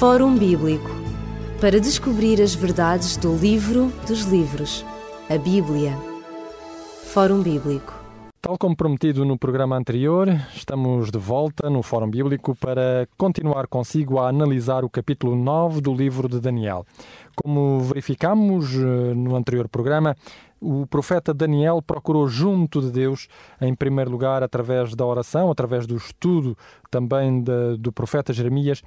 Fórum Bíblico para descobrir as verdades do livro dos livros, a Bíblia. Fórum Bíblico. Tal como prometido no programa anterior, estamos de volta no Fórum Bíblico para continuar consigo a analisar o capítulo 9 do livro de Daniel. Como verificamos eh, no anterior programa, o profeta Daniel procurou junto de Deus, em primeiro lugar, através da oração, através do estudo também de, do profeta Jeremias,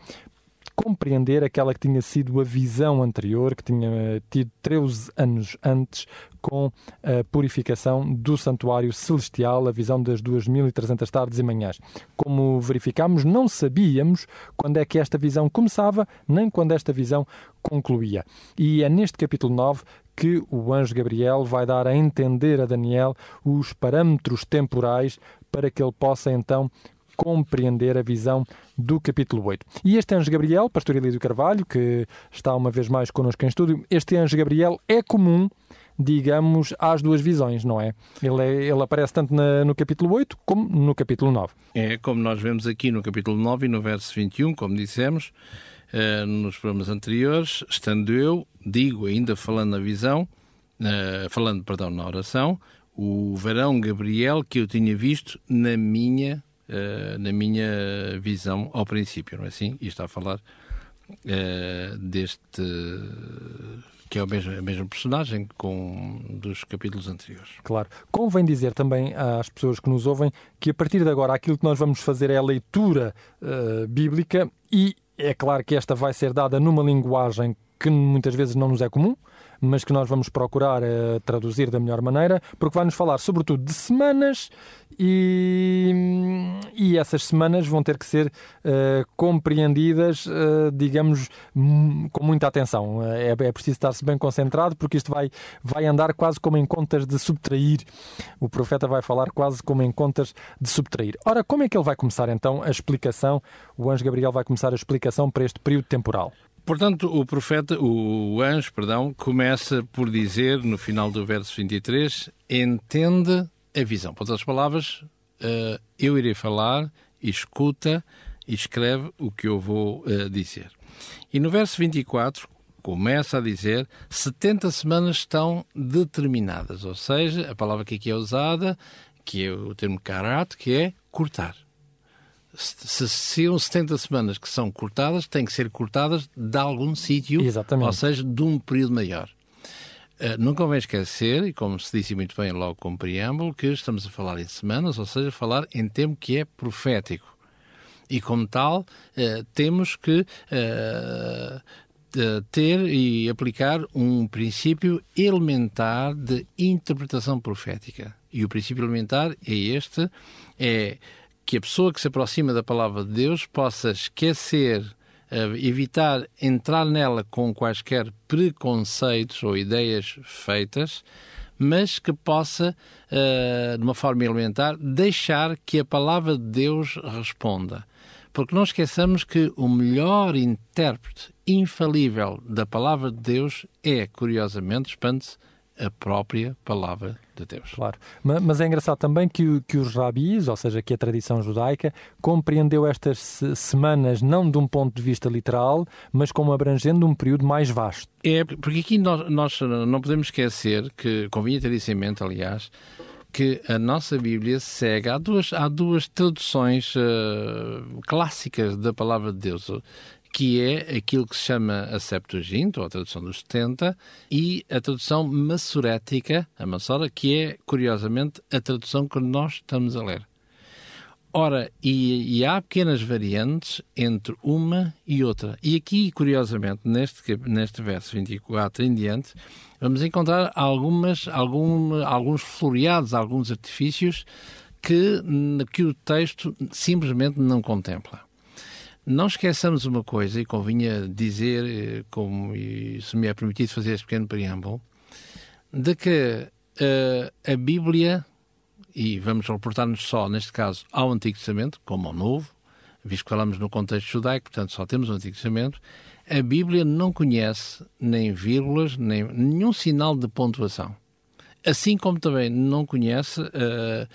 compreender aquela que tinha sido a visão anterior, que tinha tido 13 anos antes, com a purificação do santuário celestial, a visão das 2.300 tardes e manhãs. Como verificamos, não sabíamos quando é que esta visão começava, nem quando esta visão concluía. E é neste capítulo 9 que o anjo Gabriel vai dar a entender a Daniel os parâmetros temporais para que ele possa então compreender a visão do capítulo 8. E este anjo Gabriel, pastor Elísio Carvalho, que está uma vez mais connosco em estúdio, este anjo Gabriel é comum digamos, às duas visões, não é? Ele, é, ele aparece tanto na, no capítulo 8 como no capítulo 9. É, como nós vemos aqui no capítulo 9 e no verso 21, como dissemos uh, nos programas anteriores, estando eu, digo ainda falando na visão, uh, falando, perdão, na oração, o varão Gabriel que eu tinha visto na minha uh, na minha visão ao princípio, não é assim? E está a falar uh, deste que é o mesmo, a mesma personagem com dos capítulos anteriores. Claro. Convém dizer também às pessoas que nos ouvem que a partir de agora aquilo que nós vamos fazer é a leitura uh, bíblica e é claro que esta vai ser dada numa linguagem que muitas vezes não nos é comum, mas que nós vamos procurar uh, traduzir da melhor maneira, porque vai nos falar sobretudo de semanas e, e essas semanas vão ter que ser uh, compreendidas, uh, digamos, com muita atenção. É, é preciso estar-se bem concentrado, porque isto vai, vai andar quase como em contas de subtrair. O profeta vai falar quase como em contas de subtrair. Ora, como é que ele vai começar então a explicação? O anjo Gabriel vai começar a explicação para este período temporal. Portanto, o profeta, o anjo, perdão, começa por dizer no final do verso 23: entende a visão. Por outras palavras, uh, eu irei falar, escuta e escreve o que eu vou uh, dizer. E no verso 24 começa a dizer 70 semanas estão determinadas, ou seja, a palavra que aqui é usada, que é o termo karat, que é cortar se são 70 semanas que são cortadas, têm que ser cortadas de algum sítio, ou seja, de um período maior. Uh, não convém esquecer, e como se disse muito bem logo com o preâmbulo, que estamos a falar em semanas, ou seja, falar em tempo que é profético. E como tal, uh, temos que uh, ter e aplicar um princípio elementar de interpretação profética. E o princípio elementar é este, é que a pessoa que se aproxima da palavra de Deus possa esquecer, uh, evitar entrar nela com quaisquer preconceitos ou ideias feitas, mas que possa, uh, de uma forma elementar, deixar que a palavra de Deus responda. Porque não esqueçamos que o melhor intérprete infalível da palavra de Deus é, curiosamente, expande-se, a própria palavra de Deus. Claro. Mas é engraçado também que, que os rabis, ou seja, que a tradição judaica, compreendeu estas semanas não de um ponto de vista literal, mas como abrangendo um período mais vasto. É, porque aqui nós, nós não podemos esquecer que, convinha ter isso em mente, aliás, que a nossa Bíblia segue. Há duas, há duas traduções uh, clássicas da palavra de Deus que é aquilo que se chama a Septuaginta, ou a tradução dos 70, e a tradução massorética, a Massora, que é, curiosamente, a tradução que nós estamos a ler. Ora, e, e, há pequenas variantes entre uma e outra. E aqui, curiosamente, neste, neste verso 24 em diante, vamos encontrar algumas, algum, alguns floreados, alguns artifícios que, que o texto simplesmente não contempla. Não esqueçamos uma coisa, e convinha dizer, eh, como se me é permitido fazer este pequeno preâmbulo, de que uh, a Bíblia, e vamos reportar-nos só, neste caso, ao Antigo Testamento, como ao Novo, visto que falamos no contexto judaico, portanto só temos o Antigo Testamento, a Bíblia não conhece nem vírgulas, nem nenhum sinal de pontuação. Assim como também não conhece uh,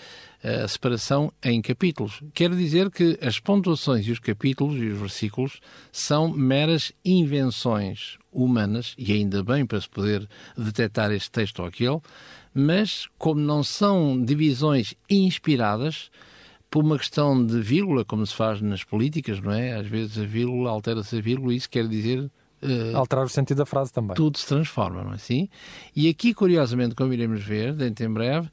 a separação em capítulos. Quer dizer que as pontuações e os capítulos e os versículos são meras invenções humanas, e ainda bem para se poder detectar este texto ou aquele, mas como não são divisões inspiradas, por uma questão de vírgula, como se faz nas políticas, não é? Às vezes a vírgula altera-se a vírgula e isso quer dizer Uh, Alterar o sentido da frase também. Tudo se transforma, não é assim? E aqui, curiosamente, como iremos ver dentro em breve, uh,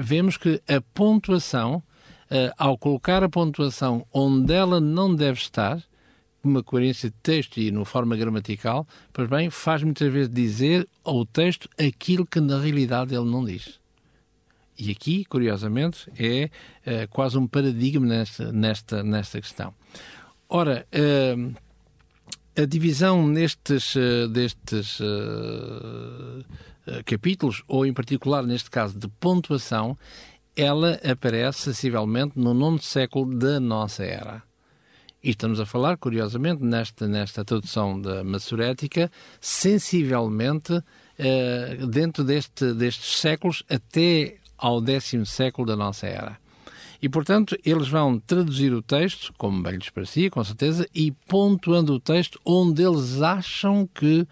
vemos que a pontuação, uh, ao colocar a pontuação onde ela não deve estar, uma coerência de texto e no forma gramatical, pois bem, faz muitas vezes dizer ao texto aquilo que na realidade ele não diz. E aqui, curiosamente, é quase um paradigma nesta, nesta, nesta questão. Ora, a divisão nestes, uh, destes uh, capítulos, ou em particular neste caso de pontuação, ela aparece sensivelmente no nono século da nossa era. E estamos a falar, curiosamente, nesta, nesta tradução da Massorética, sensivelmente uh, dentro deste, destes séculos até ao décimo século da nossa era. E, portanto, eles vão traduzir o texto, como bem lhes parecia, com certeza, e pontuando o texto onde eles acham que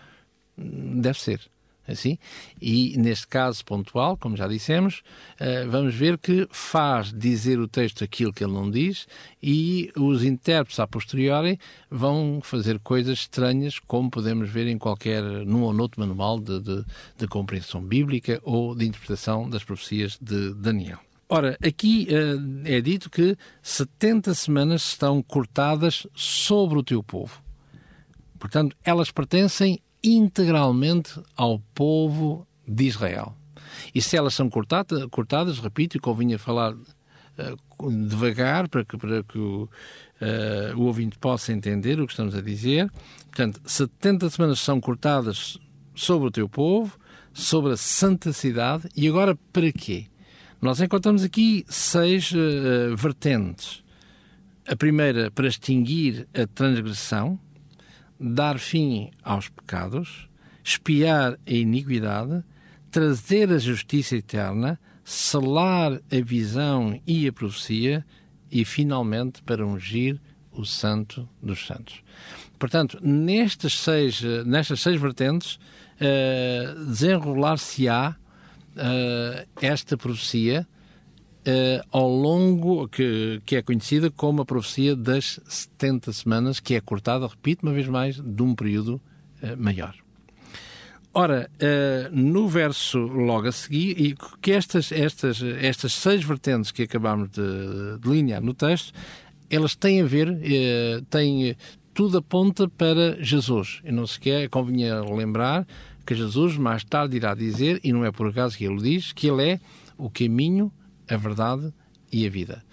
deve ser. Assim? E neste caso pontual, como já dissemos, eh, vamos ver que faz dizer o texto aquilo que ele não diz e os intérpretes a posteriori vão fazer coisas estranhas, como podemos ver em qualquer, num ou noutro manual de, de, de compreensão bíblica ou de interpretação das profecias de Daniel. Ora, aqui uh, é dito que 70 semanas estão cortadas sobre o teu povo. Portanto, elas pertencem integralmente ao povo de Israel. E se elas são cortada, cortadas, repito, e convinha falar uh, devagar para que, para que o, uh, o ouvinte possa entender o que estamos a dizer. Portanto, 70 semanas são cortadas sobre o teu povo, sobre a santa cidade, e agora para quê? Nós encontramos aqui seis uh, vertentes. A primeira, para extinguir a transgressão, dar fim aos pecados, espiar a iniquidade, trazer a justiça eterna, selar a visão e a profecia e, finalmente, para ungir o Santo dos Santos. Portanto, nestas seis, eh, nestas seis vertentes, uh, desenrolar-se-á uh, esta profecia uh, ao longo, que, que é conhecida como a profecia das 70 semanas, que é cortada, repito uma vez mais, de um período uh, maior. Ora, no verso logo a seguir, e que estas, estas, estas seis vertentes que acabamos de delinear no texto, elas têm a ver, têm, tudo aponta para Jesus. E não se quer, convinha lembrar que Jesus mais tarde irá dizer, e não é por acaso que ele diz, que ele é o caminho, a verdade e a vida.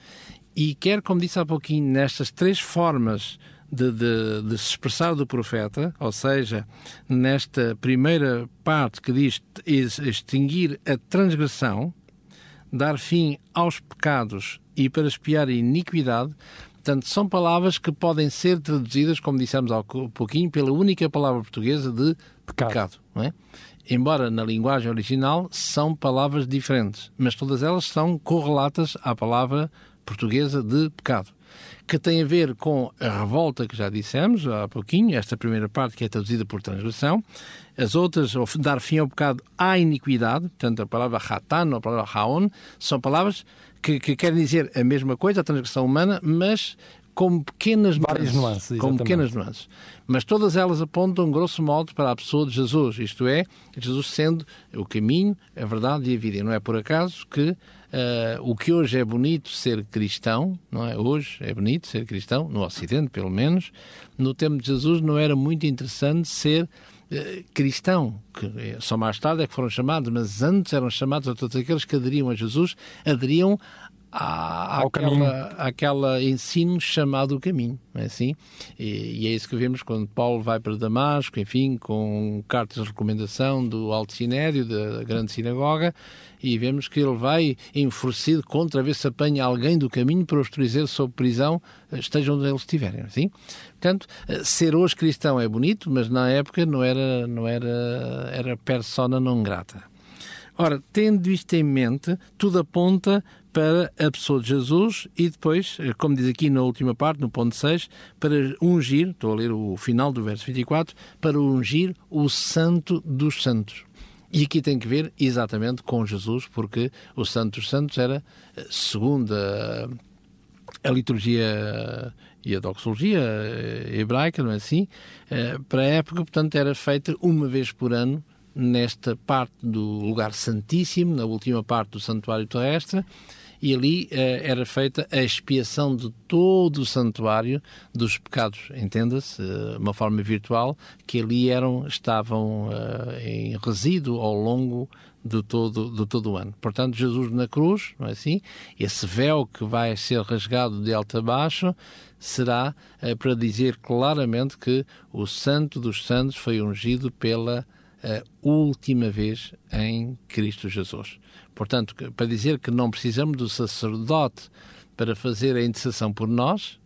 E quer, como disse há pouquinho, nestas três formas de, de, de, se expressar do profeta, ou seja, nesta primeira parte que diz extinguir a transgressão, dar fim aos pecados e para espiar a iniquidade, portanto, são palavras que podem ser traduzidas, como dissemos há pouquinho, pela única palavra portuguesa de pecado. pecado não é? Embora na linguagem original são palavras diferentes, mas todas elas são correlatas à palavra portuguesa de pecado, que tem a ver com a revolta que já dissemos há pouquinho, esta primeira parte que é traduzida por transgressão, as outras, dar fim ao pecado à iniquidade, portanto a palavra hatan ou a palavra haon, são palavras que, que querem dizer a mesma coisa, a transgressão humana, mas com pequenas Várias nuances, nuances com pequenas nuances. Mas todas elas apontam, grosso modo, para a pessoa de Jesus, isto é, Jesus sendo o caminho, a verdade e a vida. E não é por acaso que uh, o que hoje é bonito ser cristão, não é? Hoje é bonito ser cristão, no Ocidente pelo menos, no tempo de Jesus não era muito interessante ser uh, cristão, que eh, só mais tarde é que foram chamados, mas antes eram chamados a todos aqueles que aderiam a Jesus, aderiam à, àquela, àquela ensino chamado caminho, é assim? E, e, é isso que vemos quando Paulo vai para Damasco, enfim, com cartas de recomendação do Alto Sinério, da grande sinagoga, e vemos que ele vai enfurecido contra ver se apanha alguém do caminho para os trazer sob prisão, estejam onde eles estiverem, é assim? Portanto, ser hoje cristão é bonito, mas na época não era, não era, era persona não grata. Ora, tendo isto em mente, tudo aponta para a pessoa de Jesus e depois, eh, como diz aqui na última parte, no ponto 6, para ungir, estou a ler o final do verso 24, para ungir o Santo dos Santos. E aqui tem que ver exatamente com Jesus, porque o Santo dos Santos era, eh, segundo a, a liturgia e a doxologia eh, hebraica, não é assim? Para a época, portanto, era feita uma vez por ano nesta parte do lugar santíssimo, na última parte do santuário terrestre, e ali eh, era feita a expiação de todo o santuário dos pecados, entenda-se, uh, uma forma virtual, que ali eram, estavam uh, em resíduo ao longo de todo, de todo o ano. Portanto, Jesus na cruz, não é assim? Esse véu que vai ser rasgado de alto a baixo será uh, para dizer claramente que o Santo dos Santos foi ungido pela última vez em Cristo Jesus. Portanto, para dizer que não precisamos do sacerdote para fazer a intercessão por nós,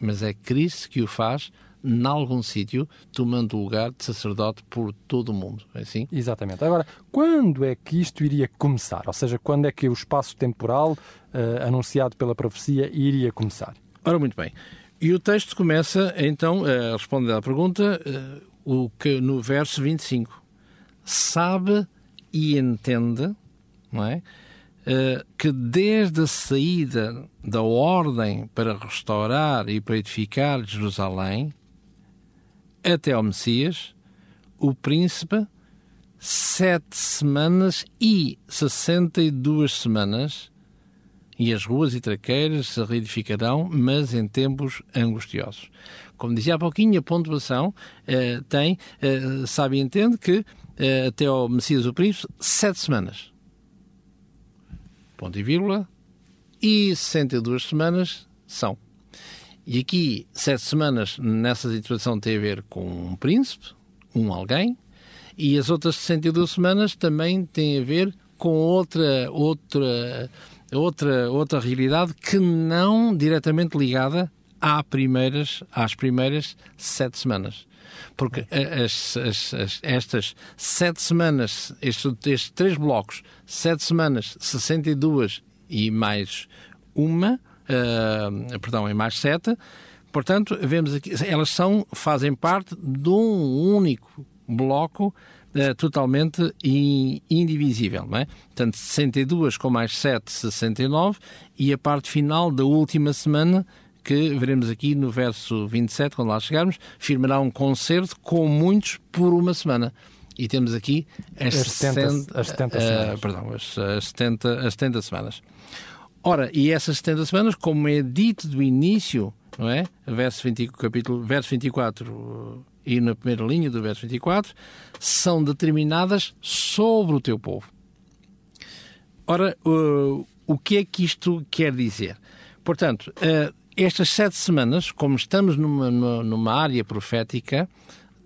mas é Cristo que o faz em algum sítio, tomando o lugar de sacerdote por todo o mundo. É assim? Exatamente. Agora, quando é que isto iria começar? Ou seja, quando é que o espaço temporal uh, anunciado pela profecia iria começar? Ora, muito bem. E o texto começa, então, a responder à pergunta, uh, o que no verso 25. Sabe e entende não é? Uh, que desde a saída da ordem para restaurar e para edificar Jerusalém até ao Messias, o príncipe, sete semanas e sessenta e duas semanas, e as ruas e traqueiras se reedificarão, mas em tempos angustiosos. Como dizia há pouquinho, a pontuação uh, tem, uh, sabe e entende que até ao Messias o Príncipe, sete semanas ponto e vírgula, e 62 semanas são. E aqui, sete semanas nessa situação tem a ver com um príncipe, um alguém, e as outras 62 semanas também têm a ver com outra, outra, outra, outra realidade que não diretamente ligada às primeiras, às primeiras sete semanas. Porque as, as, as, estas sete semanas, estes, estes três blocos, sete semanas, 62 e mais uma, uh, perdão, e mais sete, portanto, vemos aqui, elas são, fazem parte de um único bloco uh, totalmente in, indivisível, não é? Portanto, 62 com mais 7, 69, e a parte final da última semana, que veremos aqui no verso 27, quando lá chegarmos, firmará um concerto com muitos por uma semana. E temos aqui as, as 70, as 70 semanas. Uh, perdão, as, as, 70, as 70 semanas. Ora, e essas 70 semanas, como é dito do início, não é? Verso, 20, capítulo, verso 24 e na primeira linha do verso 24, são determinadas sobre o teu povo. Ora, uh, o que é que isto quer dizer? Portanto, uh, estas sete semanas, como estamos numa, numa área profética,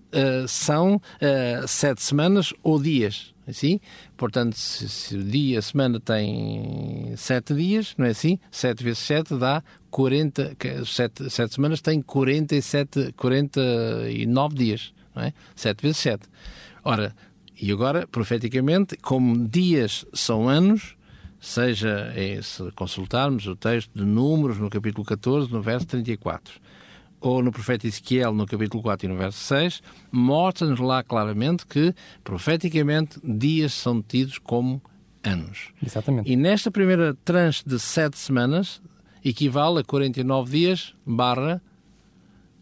uh, são uh, sete semanas ou dias, assim? Portanto, se, se, o dia, a semana tem sete dias, não é assim? Sete vezes sete dá 40, sete, sete semanas tem 47, 49 dias, não é? Sete vezes sete. Ora, e agora, profeticamente, como dias são anos, seja se consultarmos o texto de Números no capítulo 14, no verso 34, ou no profeta Ezequiel no capítulo 4 e no verso 6, mostra-nos lá claramente que, profeticamente, dias são tidos como anos. Exatamente. E nesta primeira tranche de sete semanas, equivale a 49 dias barra...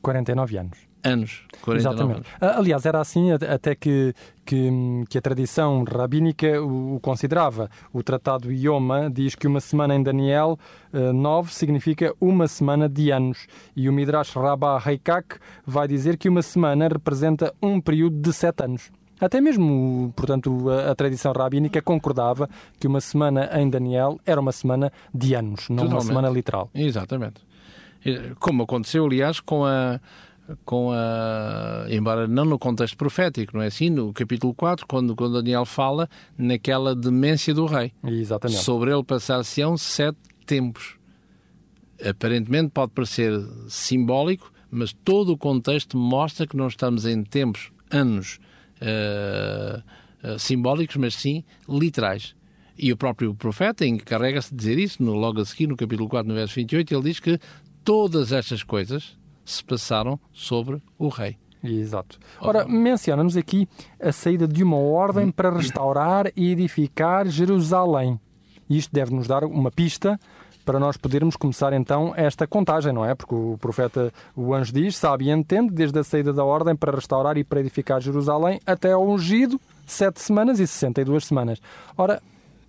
49 anos anos. Exatamente. Anos. Aliás, era assim até que, que, que a tradição rabínica o, o, considerava. O Tratado Ioma diz que uma semana em Daniel uh, eh, 9 significa uma semana de anos. E o Midrash Rabbah Heikak vai dizer que uma semana representa um período de sete anos. Até mesmo, portanto, a, a, tradição rabínica concordava que uma semana em Daniel era uma semana de anos, não Totalmente. uma semana literal. Exatamente. Como aconteceu, aliás, com a, com a. embora não no contexto profético, não é assim? No capítulo 4, quando, quando Daniel fala naquela demência do rei. Exatamente. Sobre ele passar-se-ão sete tempos. Aparentemente pode parecer simbólico, mas todo o contexto mostra que não estamos em tempos, anos. Uh, uh, simbólicos, mas sim literais. E o próprio profeta encarrega-se de dizer isso, no, logo a seguir, no capítulo 4, no verso 28, ele diz que todas estas coisas se passaram sobre o rei. Exato. Ora, menciona-nos aqui a saída de uma ordem para restaurar e edificar Jerusalém. Isto deve nos dar uma pista para nós podermos começar então esta contagem, não é? Porque o profeta, o anjo diz, sabe e entende, desde a saída da ordem para restaurar e para edificar Jerusalém até ao ungido, sete semanas e 62 semanas. Ora,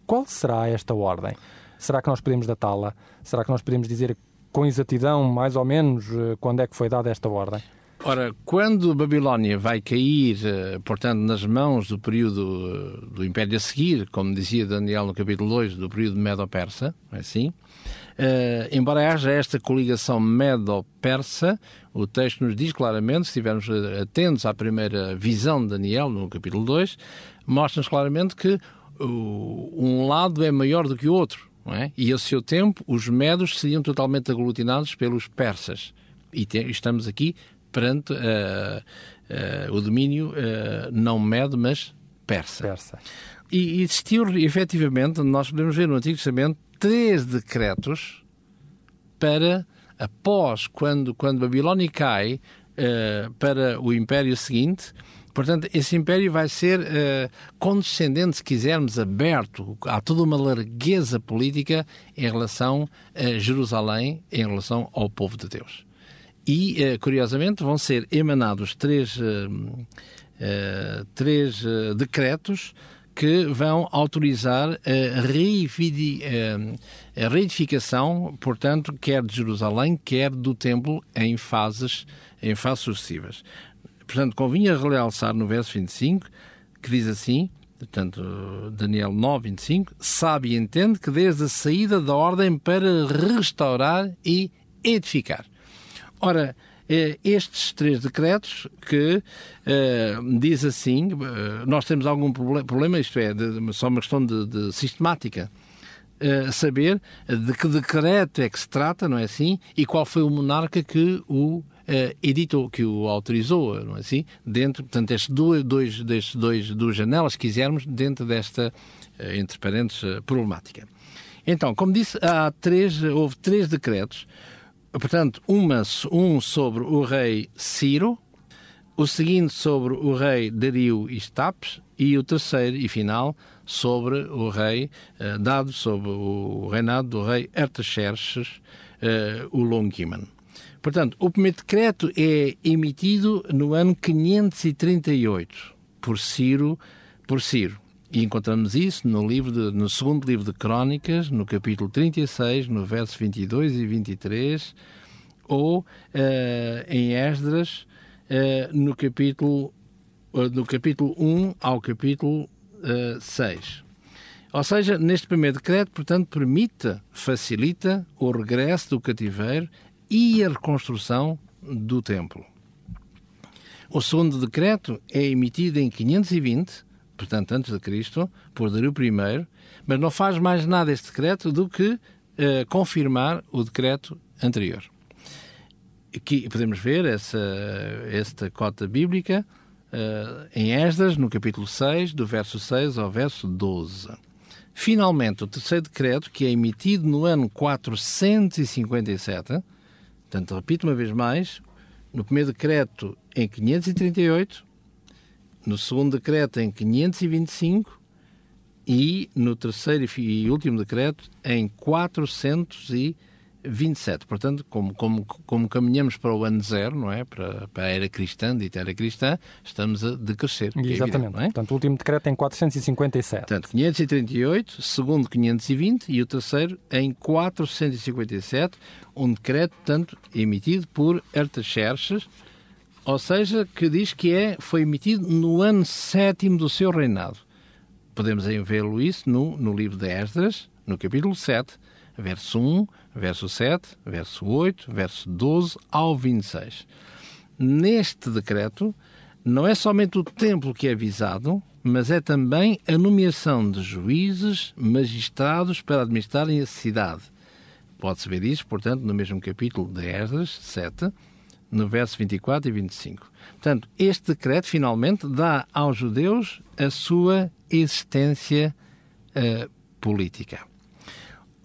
qual será esta ordem? Será que nós podemos datá-la? Será que nós podemos dizer com exatidão, mais ou menos, eh, quando é que foi dada esta ordem? Ora, quando Babilónia vai cair, eh, portanto, nas mãos do período eh, do Império a seguir, como dizia Daniel no capítulo 2, do período Medo-Persa, é assim? Uh, embora haja esta coligação Medo-Persa, o texto nos diz claramente, se estivermos atentos à primeira visão de Daniel, no capítulo 2, mostra-nos claramente que uh, um lado é maior do que o outro. É? E a seu tempo, os medos seriam totalmente aglutinados pelos persas. E te, estamos aqui perante uh, uh, o domínio uh, não medo, mas persa. persa. E existiu, efetivamente, nós podemos ver no Antigo Testamento, três decretos para, após, quando, quando Babilónia cai, para o império seguinte, Portanto, esse império vai ser uh, condescendente, se quisermos, aberto. Há toda uma largueza política em relação a Jerusalém, em relação ao povo de Deus. E, uh, curiosamente, vão ser emanados três, uh, três decretos que vão autorizar a, a reedificação, portanto, quer de Jerusalém, quer do templo, em fases, em fases sucessivas. Portanto, convinha realçar no verso 25, que diz assim, portanto, Daniel 9, 25, sabe e entende que desde a saída da ordem para restaurar e edificar. Ora, eh, estes três decretos que uh, diz assim, uh, nós temos algum problema, isto é, de, só uma questão de, de sistemática, uh, saber de que decreto é que se trata, não é assim, e qual foi o monarca que o editou, que o autorizou, não é assim? Dentro, portanto, estes dois, dois, destes dois, duas janelas, se quisermos, dentro desta, uh, entre parênteses, uh, problemática. Então, como disse, há três, houve três decretos, portanto, uma, um sobre o rei Ciro, o seguinte sobre o rei Dario Estapes e o terceiro e final sobre o rei, dado sobre o reinado do rei Artaxerxes, o Longiman. Portanto, o primeiro decreto é emitido no ano 538 por Ciro, por Ciro. E encontramos isso no, livro de, no segundo livro de Crónicas, no capítulo 36, no verso 22 e 23, ou uh, em Esdras, uh, no, capítulo, uh, no capítulo 1 ao capítulo uh, 6. Ou seja, neste primeiro decreto, portanto, permite, facilita o regresso do cativeiro e a reconstrução do templo. O segundo decreto é emitido em 520, portanto antes de Cristo, por Dario I, mas não faz mais nada este decreto do que uh, confirmar o decreto anterior. Aqui podemos ver essa, esta cota bíblica uh, em Esdras, no capítulo 6, do verso 6 ao verso 12. Finalmente, o terceiro decreto, que é emitido no ano 457, Portanto, repito uma vez mais, no primeiro decreto em 538, no segundo decreto em 525 e no terceiro e último decreto em 400 27. Portanto, como, como, como caminhamos para o ano zero, não é? Para, para a era cristã, dita era cristã, estamos a decrescer. É Exatamente. É Portanto, o último decreto é em 457. Portanto, 538, segundo 520 e o terceiro em 457, um decreto, tanto emitido por Artaxerxes, ou seja, que diz que é, foi emitido no ano sétimo do seu reinado. Podemos vê-lo isso no, no livro de Esdras, no capítulo 7, verso 1, verso 7, verso 8, verso 12 ao 26. Neste decreto, não é somente o templo que é visado, mas é também a nomeação de juízes, magistrados para administrarem a cidade. Pode-se ver isso, portanto, no mesmo capítulo de Esdras 7, no verso 24 e 25. Portanto, este decreto finalmente dá aos judeus a sua existência uh, política.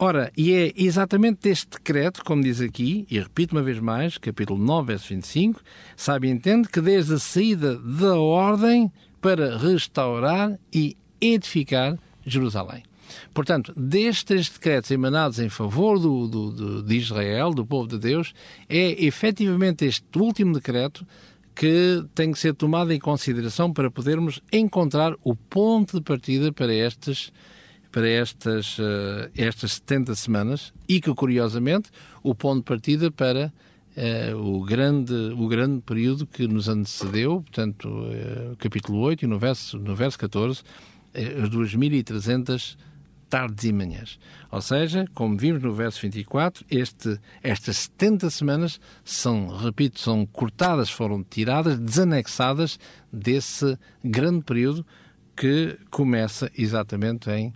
Ora, e é exatamente deste decreto, como diz aqui, e repito uma vez mais, capítulo 9, verso 25, sabe e entende que desde a saída da ordem para restaurar e edificar Jerusalém. Portanto, destes decretos emanados em favor do, do, do, de Israel, do povo de Deus, é efetivamente este último decreto que tem que ser tomado em consideração para podermos encontrar o ponto de partida para estas para estas, uh, estas 70 semanas e que, curiosamente, o ponto de partida para uh, o, grande, o grande período que nos antecedeu, portanto, uh, capítulo 8 e no verso, no verso 14, as 2.300 tardes e manhãs. Ou seja, como vimos no verso 24, este, estas 70 semanas são, repito, são cortadas, foram tiradas, desanexadas desse grande período que começa exatamente em,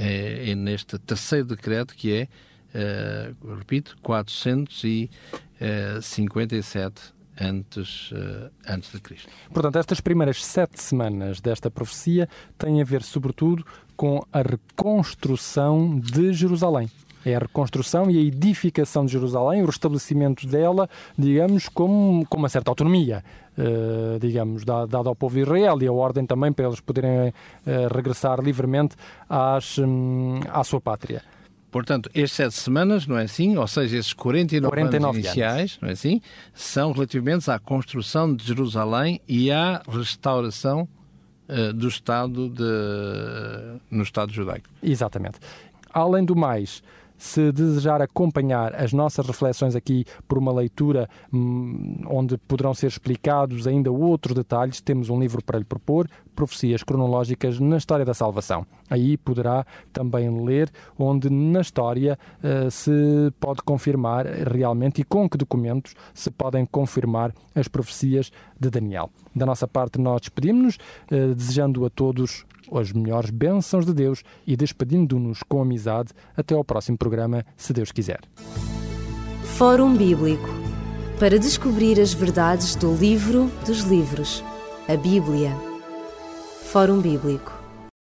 é, neste terceiro decreto, que é, é repito, 457 antes, uh, antes de Cristo. Portanto, estas primeiras sete semanas desta profecia têm a ver, sobretudo, com a reconstrução de Jerusalém. É a reconstrução e a edificação de Jerusalém, o restabelecimento dela, digamos, com, com uma certa autonomia, uh, digamos, dada ao povo de Israel e a ordem também para eles poderem uh, regressar livremente às, um, à sua pátria. Portanto, estas sete semanas, não é assim? Ou seja, esses 49, 49 anos iniciais, anos. não é assim? São relativamente à construção de Jerusalém e à restauração uh, do Estado de, no Estado judaico. Exatamente. Além do mais, se desejar acompanhar as nossas reflexões aqui por uma leitura hum, onde poderão ser explicados ainda outros detalhes, temos um livro para lhe propor, Profecias Cronológicas na História da Salvação. Aí poderá também ler onde na história uh, se pode confirmar realmente e com que documentos se podem confirmar as profecias de Daniel. Da nossa parte, nós despedimos-nos, uh, desejando a todos as melhores bênçãos de Deus e despedindo-nos com amizade até ao próximo programa, se Deus quiser. Fórum Bíblico para descobrir as verdades do livro dos livros, a Bíblia. Fórum Bíblico